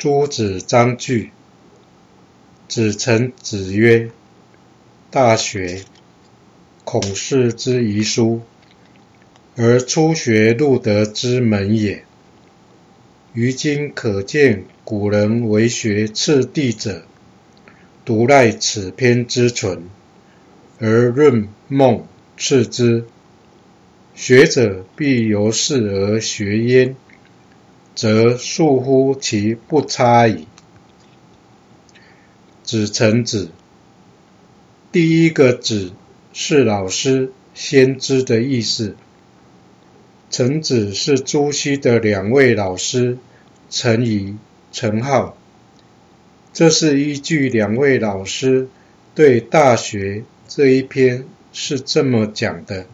诸子章句，子承子曰：“大学，孔氏之遗书，而初学入德之门也。于今可见古人为学次第者，独赖此篇之存，而润孟次之。学者必由是而学焉。”则恕乎其不差矣。子承子，第一个子是老师、先知的意思。承子是朱熹的两位老师陈颐、陈浩，这是依据两位老师对《大学》这一篇是这么讲的：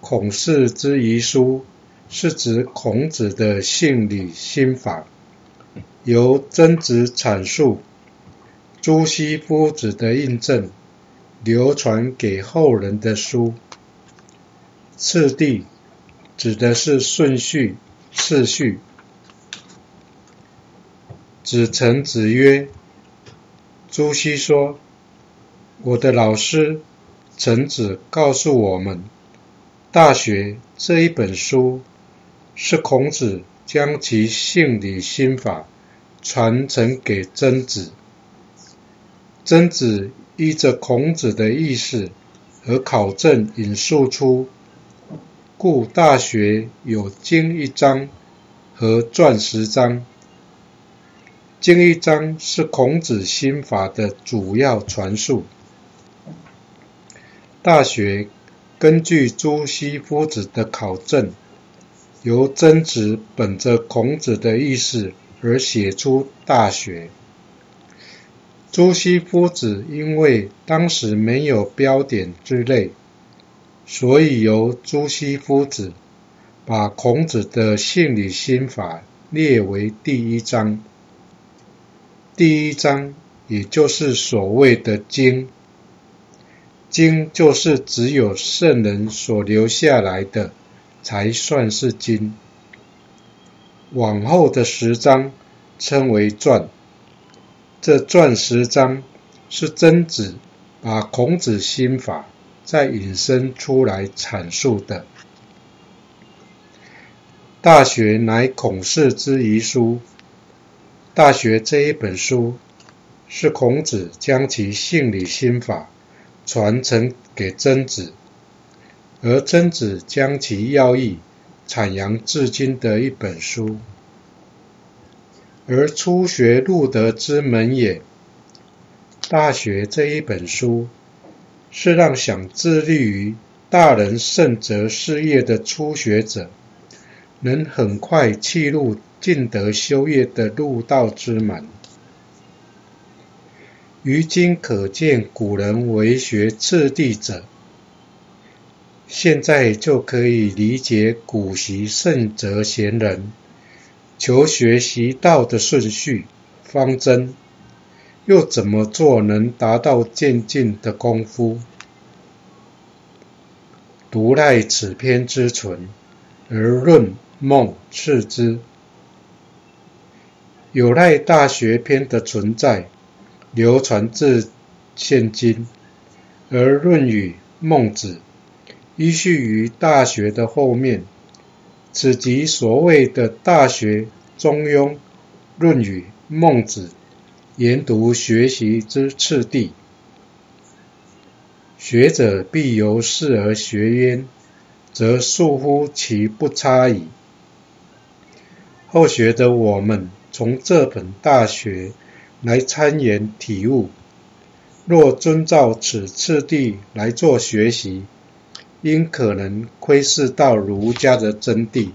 孔氏之遗书。是指孔子的性理心法，由曾子阐述，朱熹夫子的印证，流传给后人的书。次第指的是顺序、次序。子承子曰：“朱熹说，我的老师程子告诉我们，《大学》这一本书。”是孔子将其性理心法传承给曾子，曾子依着孔子的意思而考证引述出，故《大学》有经一章和传十章。经一章是孔子心法的主要传述，《大学》根据朱熹夫子的考证。由曾子本着孔子的意思而写出《大学》。朱熹夫子因为当时没有标点之类，所以由朱熹夫子把孔子的性理心法列为第一章。第一章也就是所谓的经，经就是只有圣人所留下来的。才算是经。往后的十章称为传。这传十章是曾子把孔子心法再引申出来阐述的。《大学》乃孔氏之遗书，《大学》这一本书是孔子将其性理心法传承给曾子。而曾子将其要义阐扬至今的一本书，而初学入德之门也，《大学》这一本书是让想致力于大人圣哲事业的初学者，能很快契入尽德修业的入道之门。于今可见古人为学次第者。现在就可以理解古习圣哲贤人求学习道的顺序方针，又怎么做能达到渐进的功夫？独赖此篇之存，而论孟次之，有赖《大学》篇的存在，流传至现今，而《论语》《孟子》。依序于《大学》的后面，此即所谓的《大学》《中庸》《论语》《孟子》研读学习之次第。学者必由是而学焉，则恕乎其不差矣。后学的我们，从这本《大学》来参研体悟，若遵照此次第来做学习，因可能窥视到儒家的真谛。